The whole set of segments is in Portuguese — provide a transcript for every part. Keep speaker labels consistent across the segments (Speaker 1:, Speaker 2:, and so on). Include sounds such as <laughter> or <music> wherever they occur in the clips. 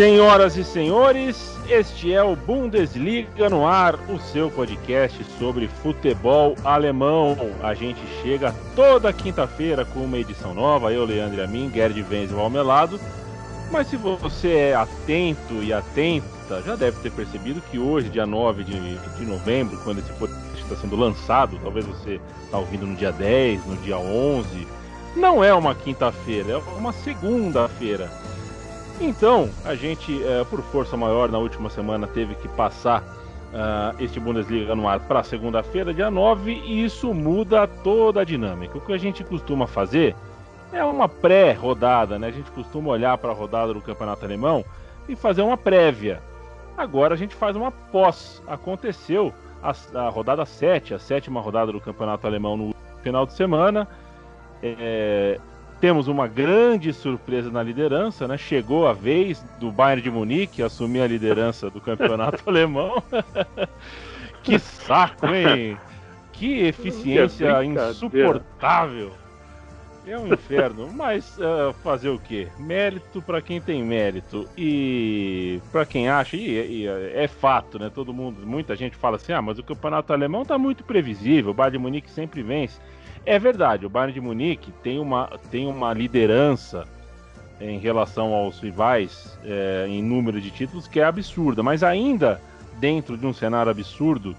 Speaker 1: Senhoras e senhores, este é o Bundesliga no ar, o seu podcast sobre futebol alemão. A gente chega toda quinta-feira com uma edição nova, eu, Leandro e a mim, Gerd Wenzel ao meu lado. Mas se você é atento e atenta, já deve ter percebido que hoje, dia 9 de, de novembro, quando esse podcast está sendo lançado, talvez você está ouvindo no dia 10, no dia 11, não é uma quinta-feira, é uma segunda-feira. Então, a gente, é, por força maior, na última semana teve que passar uh, este Bundesliga no ar para segunda-feira, dia 9, e isso muda toda a dinâmica. O que a gente costuma fazer é uma pré-rodada, né? A gente costuma olhar para a rodada do Campeonato Alemão e fazer uma prévia. Agora a gente faz uma pós. Aconteceu a, a rodada 7, a sétima rodada do Campeonato Alemão no final de semana. É, temos uma grande surpresa na liderança, né? Chegou a vez do Bayern de Munique assumir a liderança do campeonato alemão. que saco, hein? Que eficiência insuportável. É um inferno, mas uh, fazer o quê? Mérito para quem tem mérito e para quem acha e, e, é fato, né? Todo mundo, muita gente fala assim: "Ah, mas o campeonato alemão tá muito previsível, o Bayern de Munique sempre vence". É verdade, o Bayern de Munique tem uma, tem uma liderança em relação aos rivais é, em número de títulos que é absurda, mas ainda dentro de um cenário absurdo,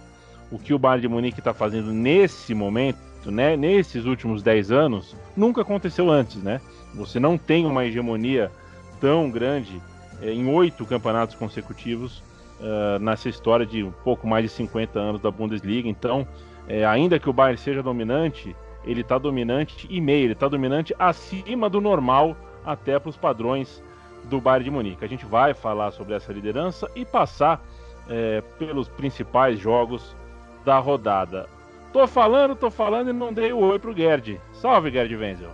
Speaker 1: o que o Bayern de Munique está fazendo nesse momento, né, nesses últimos 10 anos, nunca aconteceu antes, né? Você não tem uma hegemonia tão grande é, em oito campeonatos consecutivos uh, nessa história de um pouco mais de 50 anos da Bundesliga. Então, é, ainda que o Bayern seja dominante, ele está dominante e meio, ele está dominante acima do normal até para os padrões do Bayern de Munique. A gente vai falar sobre essa liderança e passar é, pelos principais jogos da rodada. Tô falando, tô falando e não dei o oi pro Gerd. Salve, Gerd Wenzel.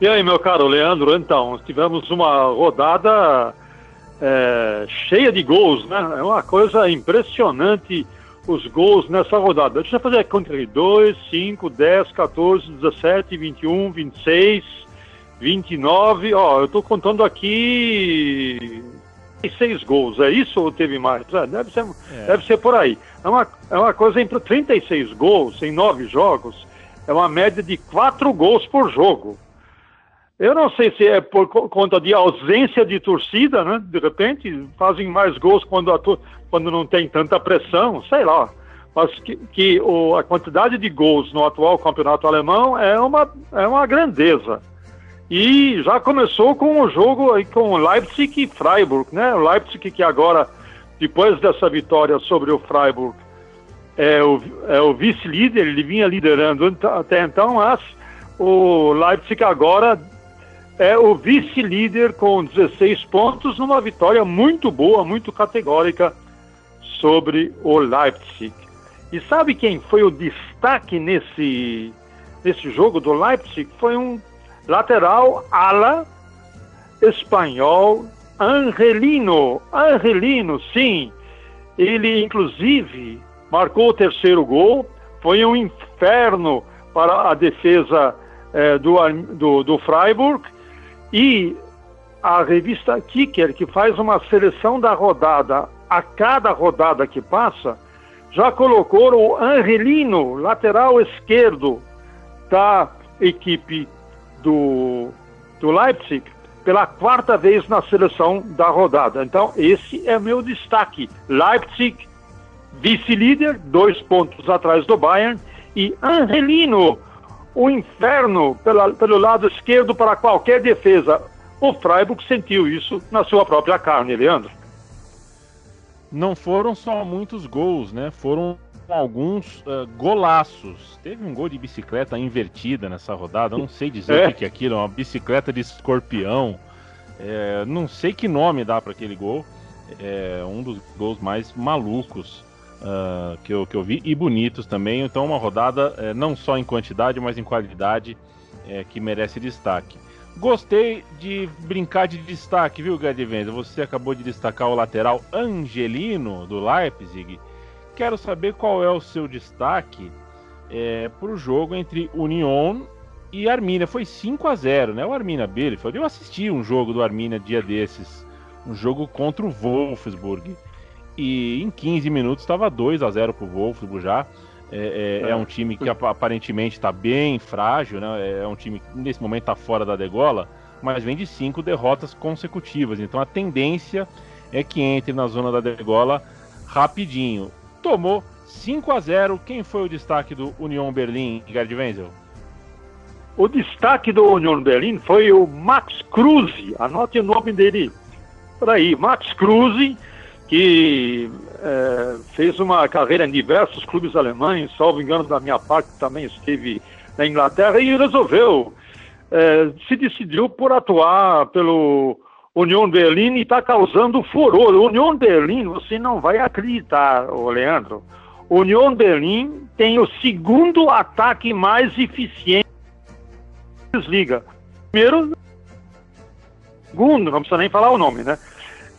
Speaker 2: E aí, meu caro Leandro, então, tivemos uma rodada é, cheia de gols, né? É uma coisa impressionante os gols nessa rodada. Deixa eu fazer a conta aqui: 2, 5, 10, 14, 17, 21, 26, 29. Ó, eu estou contando aqui seis gols. É isso ou teve mais? É, deve, ser, é. deve ser por aí. É uma, é uma coisa entre 36 gols em nove jogos. É uma média de quatro gols por jogo. Eu não sei se é por conta de ausência de torcida, né? De repente fazem mais gols quando, a, quando não tem tanta pressão, sei lá. Mas que, que o, a quantidade de gols no atual campeonato alemão é uma, é uma grandeza. E já começou com o jogo com Leipzig e Freiburg, né? O Leipzig que agora, depois dessa vitória sobre o Freiburg, é o, é o vice-líder, ele vinha liderando até então, mas o Leipzig agora é o vice-líder com 16 pontos, numa vitória muito boa, muito categórica sobre o Leipzig. E sabe quem foi o destaque nesse, nesse jogo do Leipzig? Foi um lateral ala espanhol, Angelino. Angelino, sim. Ele, inclusive, marcou o terceiro gol. Foi um inferno para a defesa eh, do, do, do Freiburg e a revista Kicker, que faz uma seleção da rodada a cada rodada que passa, já colocou o Angelino, lateral esquerdo da equipe do, do Leipzig, pela quarta vez na seleção da rodada. Então, esse é meu destaque. Leipzig, vice-líder, dois pontos atrás do Bayern, e Angelino, o inferno pela, pelo lado esquerdo para qualquer defesa. O Freiburg sentiu isso na sua própria carne, Leandro.
Speaker 1: Não foram só muitos gols, né? Foram alguns uh, golaços. Teve um gol de bicicleta invertida nessa rodada. Eu não sei dizer é. o que é aquilo. Uma bicicleta de escorpião. É, não sei que nome dá para aquele gol. É um dos gols mais malucos uh, que, eu, que eu vi e bonitos também. Então, uma rodada é, não só em quantidade, mas em qualidade é, que merece destaque. Gostei de brincar de destaque, viu, Gadivenza? Você acabou de destacar o lateral Angelino do Leipzig. Quero saber qual é o seu destaque é, para o jogo entre Union e Armínia. Foi 5 a 0 né? O Armínia Bielefeld. Eu assisti um jogo do Armínia dia desses um jogo contra o Wolfsburg. E em 15 minutos estava 2 a 0 para o Wolfsburg já. É, é, é, um time que aparentemente está bem frágil, né? É um time que nesse momento está fora da degola, mas vem de cinco derrotas consecutivas. Então a tendência é que entre na zona da degola rapidinho. Tomou 5 a 0 Quem foi o destaque do Union Berlim, Gerd Wenzel?
Speaker 2: O destaque do Union Berlim foi o Max Kruse. Anote o nome dele por aí. Max Kruse, que é, fez uma carreira em diversos clubes alemães, salvo engano da minha parte, também esteve na Inglaterra e resolveu, é, se decidiu por atuar pelo Union Berlim e está causando furor. Union Berlim, você não vai acreditar, ô Leandro. Union Berlim tem o segundo ataque mais eficiente da Bundesliga. Primeiro, segundo, não precisa nem falar o nome, né?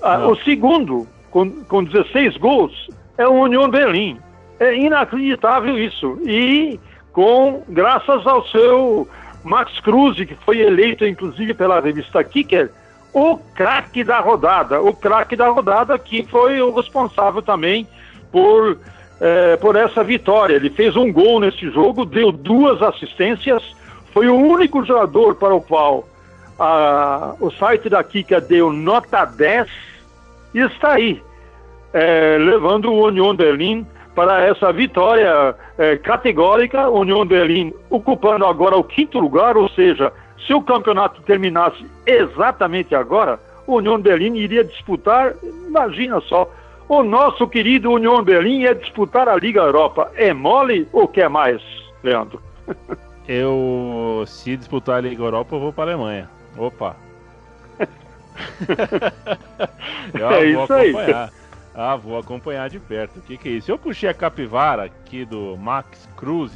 Speaker 2: Ah, o segundo, com, com 16 gols, é o Union Berlim. É inacreditável isso. E com, graças ao seu Max Cruz, que foi eleito inclusive pela revista Kicker, o craque da rodada. O craque da rodada que foi o responsável também por, é, por essa vitória. Ele fez um gol nesse jogo, deu duas assistências, foi o único jogador para o qual a, o site da Kika deu nota 10 e está aí, é, levando o Union Berlin para essa vitória é, categórica. Union Berlin ocupando agora o quinto lugar, ou seja, se o campeonato terminasse exatamente agora, o Union Berlin iria disputar, imagina só, o nosso querido Union Berlin ia disputar a Liga Europa. É mole ou quer mais, Leandro? <laughs>
Speaker 1: Eu, se disputar a Liga Europa, eu vou para a Alemanha. Opa! <laughs>
Speaker 2: é isso aí.
Speaker 1: Ah, vou acompanhar de perto. O que, que é isso? Eu puxei a capivara aqui do Max Cruz.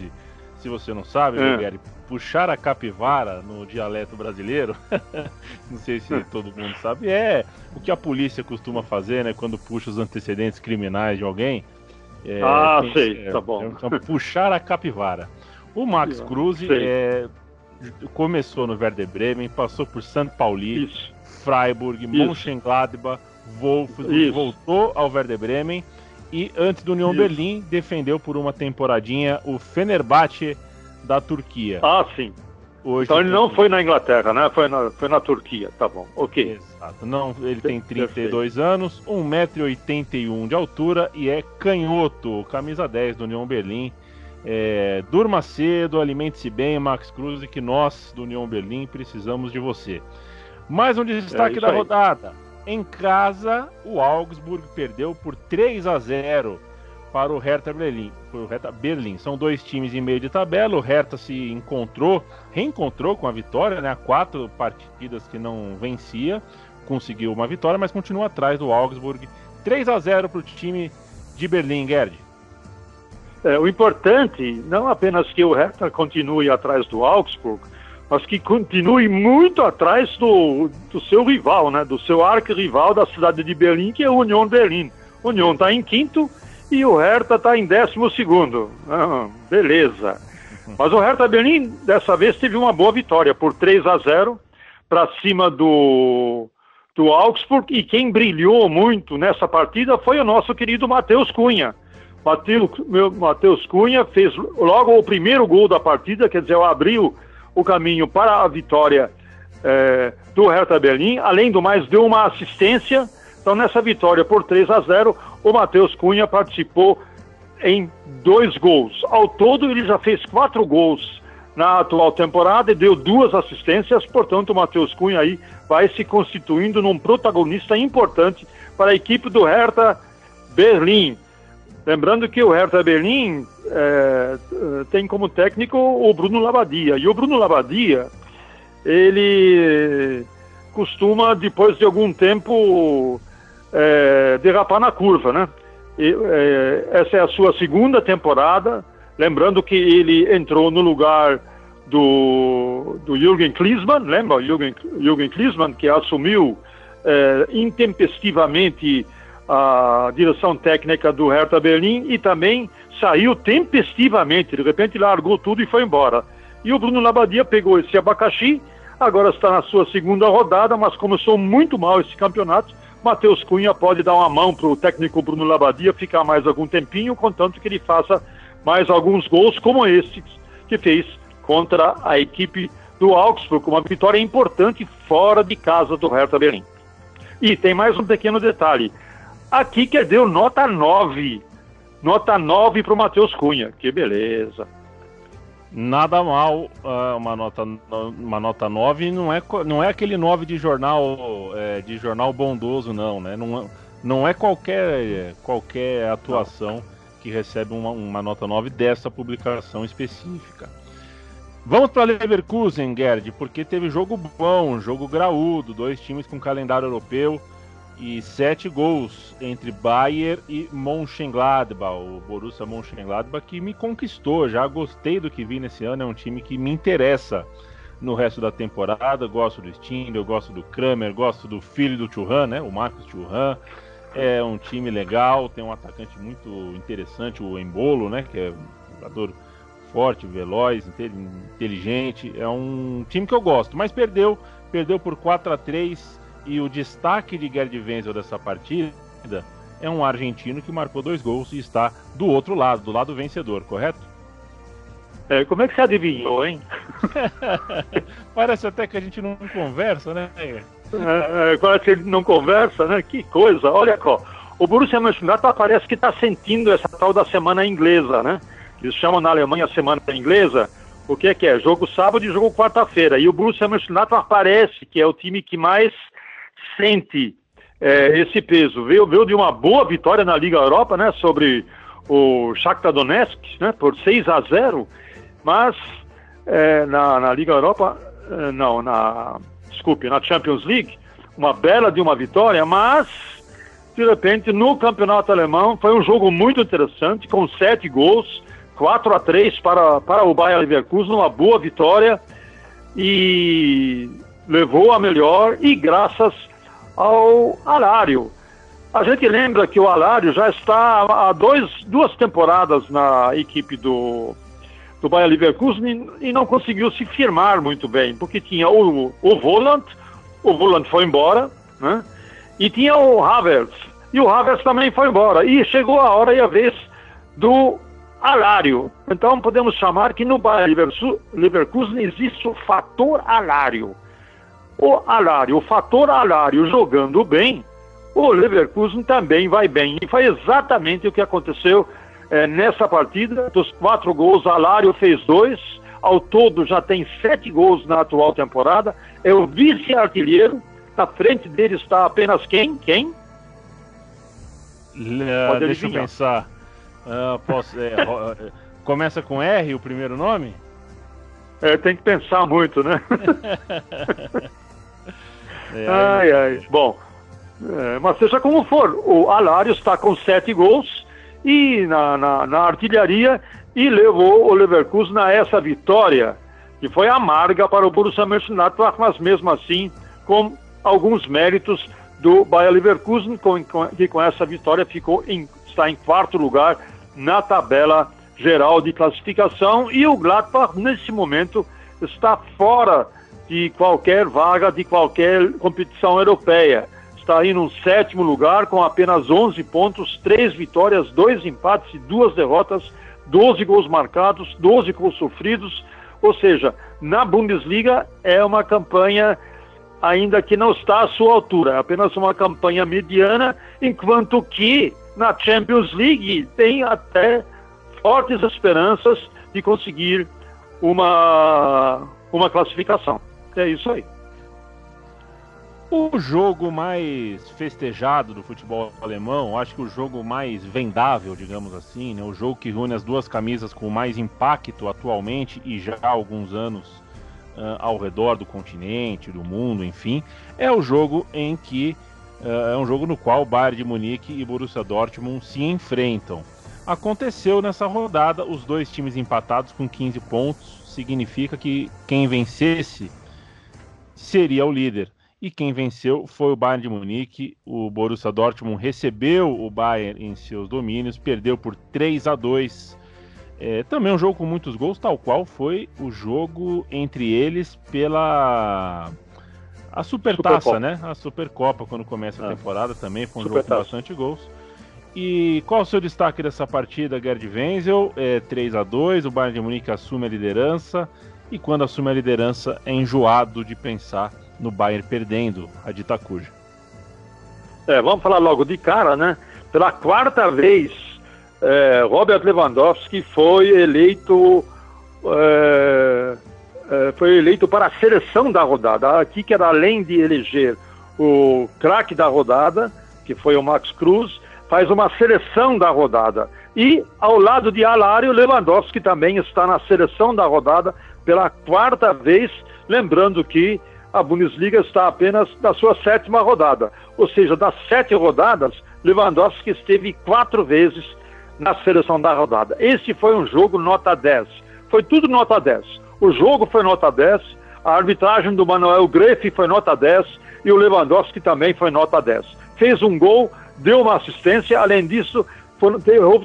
Speaker 1: Se você não sabe, é. puxar a capivara no dialeto brasileiro, <laughs> não sei se todo mundo sabe, é o que a polícia costuma fazer, né? Quando puxa os antecedentes criminais de alguém.
Speaker 2: É, ah, sei, é, tá bom.
Speaker 1: Então, puxar a capivara. O Max <laughs> Cruz é, começou no Werder Bremen, passou por St. Pauli, Isso. Freiburg, Isso. Mönchengladbach, Wolfsburg, voltou ao Werder Bremen e antes do Union Isso. Berlim defendeu por uma temporadinha o Fenerbahçe da Turquia.
Speaker 2: Ah, sim. Hoje então ele não foi na Inglaterra, né? Foi na, foi na Turquia, tá bom, ok.
Speaker 1: Exato. Não, ele tem 32 Perfeito. anos, 1,81m de altura e é canhoto, camisa 10 do Union Berlim. É, durma cedo, alimente-se bem, Max Cruz, e que nós do União Berlim precisamos de você. Mais um destaque é da aí. rodada. Em casa, o Augsburg perdeu por 3 a 0 para o Hertha Berlim. Foi o Hertha Berlim. São dois times em meio de tabela. O Hertha se encontrou, reencontrou com a vitória, né? Há quatro partidas que não vencia, conseguiu uma vitória, mas continua atrás do Augsburg. 3 a 0 para o time de Berlim, Gerd.
Speaker 2: É, o importante, não apenas que o Hertha continue atrás do Augsburg, mas que continue muito atrás do, do seu rival, né, do seu arquirrival da cidade de Berlim, que é o Union Berlim. O Union está em quinto e o Hertha está em décimo segundo. Ah, beleza. Mas o Hertha Berlim, dessa vez, teve uma boa vitória, por 3 a 0 para cima do, do Augsburg, e quem brilhou muito nessa partida foi o nosso querido Matheus Cunha Matheus Cunha fez logo o primeiro gol da partida, quer dizer, abriu o caminho para a vitória é, do Hertha Berlim. Além do mais, deu uma assistência. Então, nessa vitória por 3 a 0, o Matheus Cunha participou em dois gols. Ao todo, ele já fez quatro gols na atual temporada e deu duas assistências. Portanto, o Matheus Cunha aí vai se constituindo num protagonista importante para a equipe do Hertha Berlim. Lembrando que o Hertha Berlim é, tem como técnico o Bruno Labadia. E o Bruno Labadia, ele costuma, depois de algum tempo, é, derrapar na curva, né? E, é, essa é a sua segunda temporada. Lembrando que ele entrou no lugar do, do Jürgen Klinsmann, lembra? Jürgen, Jürgen Klinsmann, que assumiu é, intempestivamente a direção técnica do Hertha Berlim e também saiu tempestivamente, de repente largou tudo e foi embora. E o Bruno Labadia pegou esse abacaxi, agora está na sua segunda rodada, mas começou muito mal esse campeonato, Matheus Cunha pode dar uma mão para o técnico Bruno Labadia ficar mais algum tempinho, contanto que ele faça mais alguns gols como esse que fez contra a equipe do Augsburg, uma vitória importante fora de casa do Hertha Berlim. E tem mais um pequeno detalhe. Aqui que deu nota 9. Nota 9 para o Matheus Cunha. Que beleza.
Speaker 1: Nada mal, uh, uma, nota, uma nota 9 não é, não é aquele 9 de jornal é, de jornal bondoso, não, né? Não, não é qualquer, qualquer atuação que recebe uma, uma nota 9 dessa publicação específica. Vamos para Leverkusen, Gerd, porque teve jogo bom, jogo graúdo, dois times com calendário europeu e sete gols entre Bayern e Mönchengladbach, o Borussia Mönchengladbach que me conquistou, já gostei do que vi nesse ano, é um time que me interessa no resto da temporada, gosto do Stindl, gosto do Kramer, gosto do filho do Churran, né, o Marcos Churran, é um time legal, tem um atacante muito interessante, o Embolo, né, que é um jogador forte, veloz, inteligente, é um time que eu gosto, mas perdeu, perdeu por 4 a 3 e o destaque de Gerd Wenzel dessa partida é um argentino que marcou dois gols e está do outro lado, do lado vencedor, correto?
Speaker 2: É, como é que você adivinhou, hein? <laughs>
Speaker 1: Parece até que a gente não conversa, né?
Speaker 2: É, é, parece que ele não conversa, né? Que coisa. Olha só, o Borussia Mönchengladbach parece que está sentindo essa tal da semana inglesa, né? Eles chamam na Alemanha a semana inglesa. O que é que é? Jogo sábado e jogo quarta-feira. E o Borussia Mönchengladbach parece que é o time que mais sente é, esse peso. Veio, veio de uma boa vitória na Liga Europa, né, sobre o Shakhtar Donetsk, né, por 6 a 0, mas é, na, na Liga Europa, é, não, na, desculpe, na Champions League, uma bela de uma vitória, mas de repente no campeonato alemão foi um jogo muito interessante, com sete gols, 4 a 3 para, para o Bayern Leverkusen, uma boa vitória e levou a melhor e graças ao Alário. A gente lembra que o Alário já está há dois, duas temporadas na equipe do, do Bayer Leverkusen e, e não conseguiu se firmar muito bem, porque tinha o, o Volant, o Volant foi embora, né? E tinha o Havertz, e o Havertz também foi embora. E chegou a hora e a vez do Alário. Então podemos chamar que no Bayer Leverkusen existe o fator Alário o Alário, o fator Alário jogando bem, o Leverkusen também vai bem. E foi exatamente o que aconteceu é, nessa partida. Dos quatro gols, Alário fez dois. Ao todo já tem sete gols na atual temporada. É o vice-artilheiro. Na frente dele está apenas quem? Quem?
Speaker 1: Uh, deixa eu pensar. Uh, posso, é, <laughs> é, começa com R o primeiro nome?
Speaker 2: É, tem que pensar muito, né? <laughs> É, ai, ai. Bom, é, mas seja como for, o Alário está com sete gols e na, na, na, artilharia e levou o Leverkusen a essa vitória, que foi amarga para o Borussia Mönchengladbach, mas mesmo assim com alguns méritos do Bayer Leverkusen, com, com, que com essa vitória ficou em, está em quarto lugar na tabela geral de classificação e o Gladbach nesse momento está fora de qualquer vaga de qualquer competição europeia. Está aí no sétimo lugar com apenas 11 pontos, 3 vitórias, 2 empates e 2 derrotas, 12 gols marcados, 12 gols sofridos. Ou seja, na Bundesliga é uma campanha ainda que não está à sua altura, é apenas uma campanha mediana, enquanto que na Champions League tem até fortes esperanças de conseguir uma, uma classificação. É isso aí.
Speaker 1: O jogo mais festejado do futebol alemão, acho que o jogo mais vendável, digamos assim, né? o jogo que une as duas camisas com mais impacto atualmente e já há alguns anos uh, ao redor do continente, do mundo, enfim, é o jogo em que uh, é um jogo no qual Bayern de Munique e Borussia Dortmund se enfrentam. Aconteceu nessa rodada, os dois times empatados com 15 pontos, significa que quem vencesse seria o líder. E quem venceu foi o Bayern de Munique. O Borussia Dortmund recebeu o Bayern em seus domínios, perdeu por 3 a 2. É, também um jogo com muitos gols, tal qual foi o jogo entre eles pela A Supertaça, né? A Supercopa, quando começa a ah. temporada, também foi um jogo com bastante gols. E qual o seu destaque dessa partida, Gerd Wenzel? É 3 a 2 o Bayern de Munique assume a liderança. E quando assume a liderança, é enjoado de pensar no Bayern perdendo a de.
Speaker 2: É, vamos falar logo de cara, né? Pela quarta vez, é, Robert Lewandowski foi eleito é, é, foi eleito para a seleção da rodada. Aqui que era além de eleger o craque da rodada, que foi o Max Cruz, faz uma seleção da rodada. E ao lado de Alário, Lewandowski também está na seleção da rodada pela quarta vez, lembrando que a Bundesliga está apenas na sua sétima rodada. Ou seja, das sete rodadas, Lewandowski esteve quatro vezes na seleção da rodada. Esse foi um jogo nota 10. Foi tudo nota 10. O jogo foi nota 10, a arbitragem do Manuel Greff foi nota 10 e o Lewandowski também foi nota 10. Fez um gol, deu uma assistência, além disso,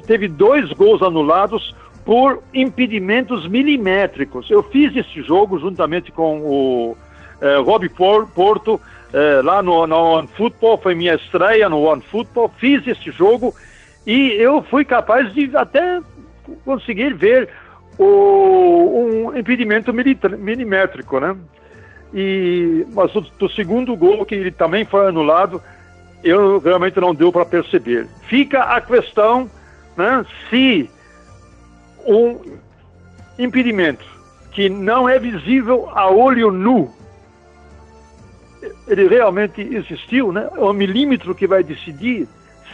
Speaker 2: teve dois gols anulados por impedimentos milimétricos. Eu fiz esse jogo juntamente com o eh, Rob Porto eh, lá no, no One Football, foi minha estreia no One Football, fiz esse jogo e eu fui capaz de até conseguir ver o, um impedimento milimétrico, né? E, mas o, o segundo gol, que ele também foi anulado, eu realmente não deu para perceber. Fica a questão né, se um impedimento que não é visível a olho nu, ele realmente existiu, né? É o milímetro que vai decidir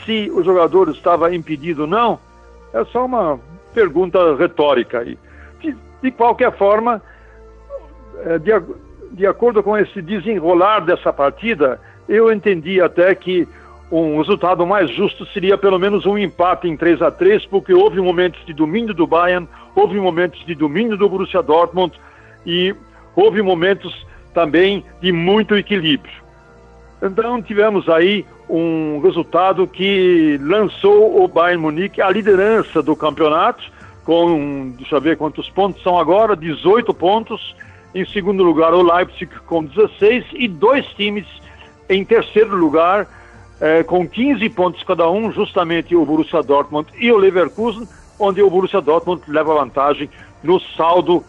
Speaker 2: se o jogador estava impedido ou não, é só uma pergunta retórica aí. De, de qualquer forma, é, de, de acordo com esse desenrolar dessa partida, eu entendi até que um resultado mais justo seria pelo menos um empate em 3 a 3 porque houve momentos de domínio do Bayern, houve momentos de domínio do Borussia Dortmund e houve momentos também de muito equilíbrio. Então tivemos aí um resultado que lançou o Bayern Munique à liderança do campeonato, com, deixa eu ver quantos pontos são agora, 18 pontos. Em segundo lugar, o Leipzig com 16 e dois times em terceiro lugar, eh, com 15 pontos cada um, justamente o Borussia Dortmund e o Leverkusen, onde o Borussia Dortmund leva vantagem no saldo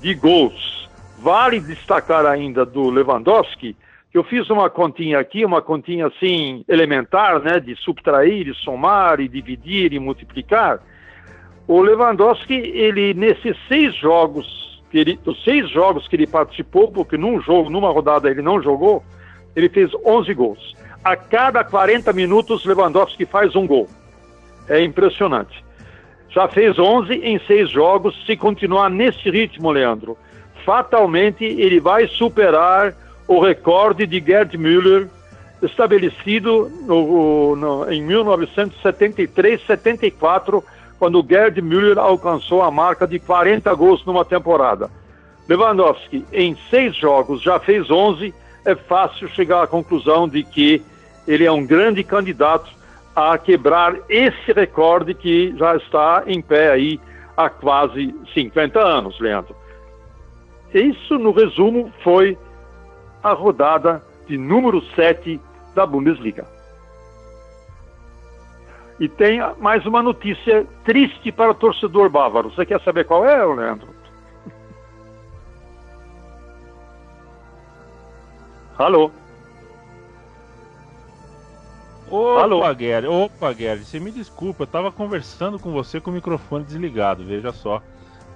Speaker 2: de gols. Vale destacar ainda do Lewandowski eu fiz uma continha aqui, uma continha assim elementar, né, de subtrair, de somar, e dividir e multiplicar. O Lewandowski, ele nesses seis jogos, que ele, os seis jogos que ele participou, porque num jogo, numa rodada ele não jogou, ele fez 11 gols. A cada 40 minutos, Lewandowski faz um gol. É impressionante. Já fez 11 em seis jogos. Se continuar nesse ritmo, Leandro, fatalmente ele vai superar o recorde de Gerd Müller, estabelecido no, no, em 1973-74, quando Gerd Müller alcançou a marca de 40 gols numa temporada. Lewandowski, em seis jogos, já fez 11. É fácil chegar à conclusão de que ele é um grande candidato a quebrar esse recorde que já está em pé aí há quase 50 anos, Leandro. Isso, no resumo, foi a rodada de número 7 da Bundesliga. E tem mais uma notícia triste para o torcedor bávaro. Você quer saber qual é, Leandro? <laughs> Alô?
Speaker 1: Opa? Gary, opa, Gary, você me desculpa, eu estava conversando com você com o microfone desligado, veja só.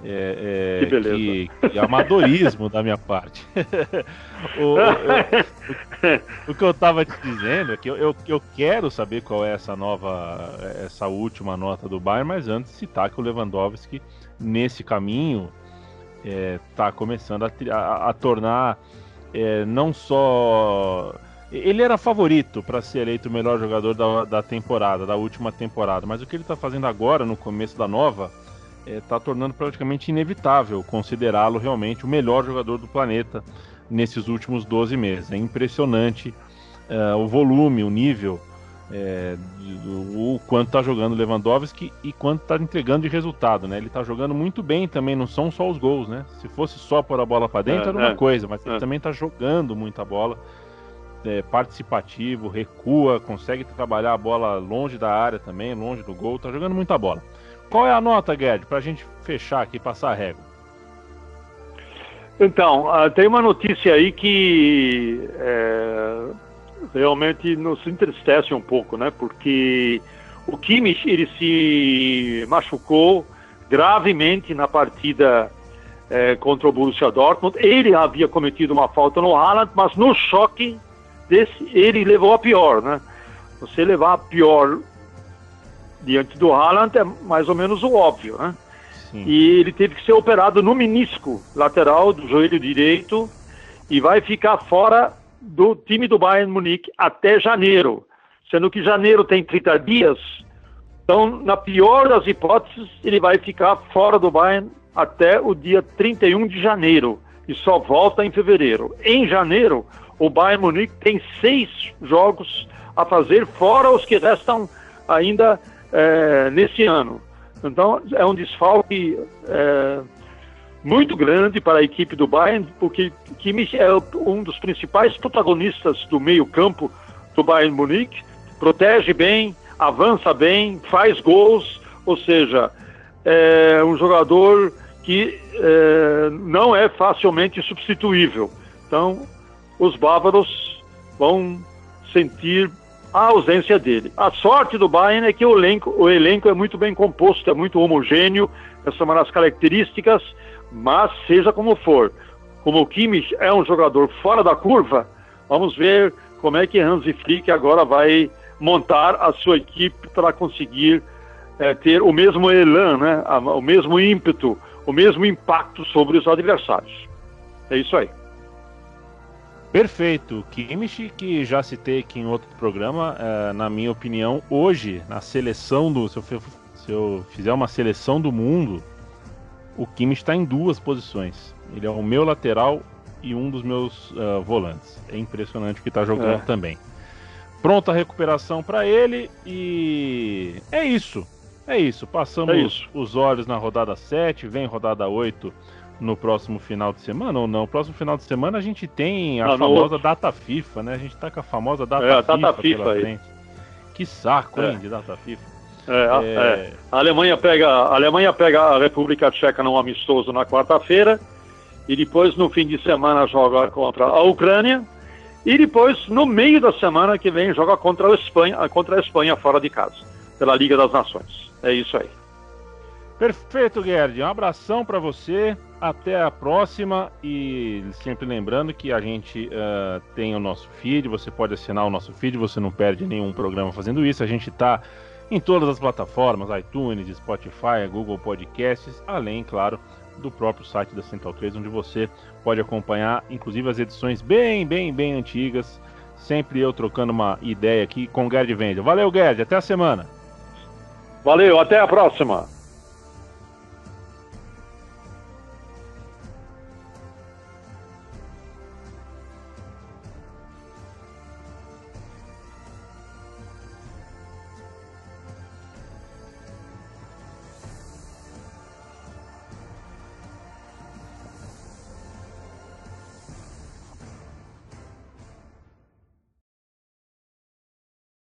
Speaker 1: É, é, que beleza. Que, que amadorismo da minha parte. <laughs> o, o, o, que eu estava te dizendo é que eu, eu, eu, quero saber qual é essa nova, essa última nota do Bayern, mas antes citar que o Lewandowski, nesse caminho, está é, começando a, a, a tornar é, não só. Ele era favorito para ser eleito o melhor jogador da, da temporada, da última temporada, mas o que ele está fazendo agora, no começo da nova está é, tornando praticamente inevitável considerá-lo realmente o melhor jogador do planeta nesses últimos 12 meses. É impressionante uh, o volume, o nível é, o quanto está jogando Lewandowski e quanto está entregando de resultado, né? Ele está jogando muito bem também, não são só os gols, né? Se fosse só pôr a bola para dentro é, era uma é, coisa, mas ele é. também está jogando muita bola, é, participativo, recua, consegue trabalhar a bola longe da área também, longe do gol, está jogando muita bola. Qual é a nota, Guedes, para a gente fechar aqui, passar a régua?
Speaker 2: Então, uh, tem uma notícia aí que é, realmente nos entristece um pouco, né? Porque o Kimmich ele se machucou gravemente na partida é, contra o Borussia Dortmund. Ele havia cometido uma falta no Haaland, mas no choque desse ele levou a pior, né? Você levar a pior diante do Haaland é mais ou menos o óbvio, né? Sim. E ele teve que ser operado no menisco lateral do joelho direito e vai ficar fora do time do Bayern Munique até janeiro, sendo que janeiro tem 30 dias. Então, na pior das hipóteses, ele vai ficar fora do Bayern até o dia 31 de janeiro e só volta em fevereiro. Em janeiro, o Bayern Munique tem seis jogos a fazer, fora os que restam ainda é, nesse ano. Então, é um desfalque é, muito grande para a equipe do Bayern, porque Kimmich é um dos principais protagonistas do meio-campo do Bayern Munique, protege bem, avança bem, faz gols, ou seja, é um jogador que é, não é facilmente substituível. Então, os bávaros vão sentir a ausência dele. A sorte do Bayern é que o elenco, o elenco é muito bem composto, é muito homogêneo, essa é uma das características mas seja como for, como o Kimmich é um jogador fora da curva, vamos ver como é que Hansi Flick agora vai montar a sua equipe para conseguir é, ter o mesmo elan, né? o mesmo ímpeto, o mesmo impacto sobre os adversários. É isso aí.
Speaker 1: Perfeito. Kimmich, que já citei aqui em outro programa, é, na minha opinião, hoje, na seleção do. Se eu, se eu fizer uma seleção do mundo, o Kimmich está em duas posições. Ele é o meu lateral e um dos meus uh, volantes. É impressionante o que está jogando é. também. Pronta a recuperação para ele e é isso. É isso. Passamos é isso. os olhos na rodada 7, vem rodada 8 no próximo final de semana ou não? No próximo final de semana a gente tem a não, famosa data FIFA, né? A gente tá com a famosa data é, FIFA, data FIFA pela aí. frente. Que saco, é. hein, de data FIFA.
Speaker 2: É, a, é. é. a, Alemanha pega, a Alemanha pega a República Tcheca num amistoso na quarta-feira e depois no fim de semana joga contra a Ucrânia e depois no meio da semana que vem joga contra a Espanha, contra a Espanha fora de casa, pela Liga das Nações. É isso aí.
Speaker 1: Perfeito, Gerd. Um abração para você. Até a próxima. E sempre lembrando que a gente uh, tem o nosso feed. Você pode assinar o nosso feed. Você não perde nenhum programa fazendo isso. A gente está em todas as plataformas, iTunes, Spotify, Google Podcasts, além, claro, do próprio site da Central 3, onde você pode acompanhar, inclusive, as edições bem, bem, bem antigas. Sempre eu trocando uma ideia aqui com o Gerd Vendel. Valeu, Gerd, até a semana.
Speaker 2: Valeu, até a próxima.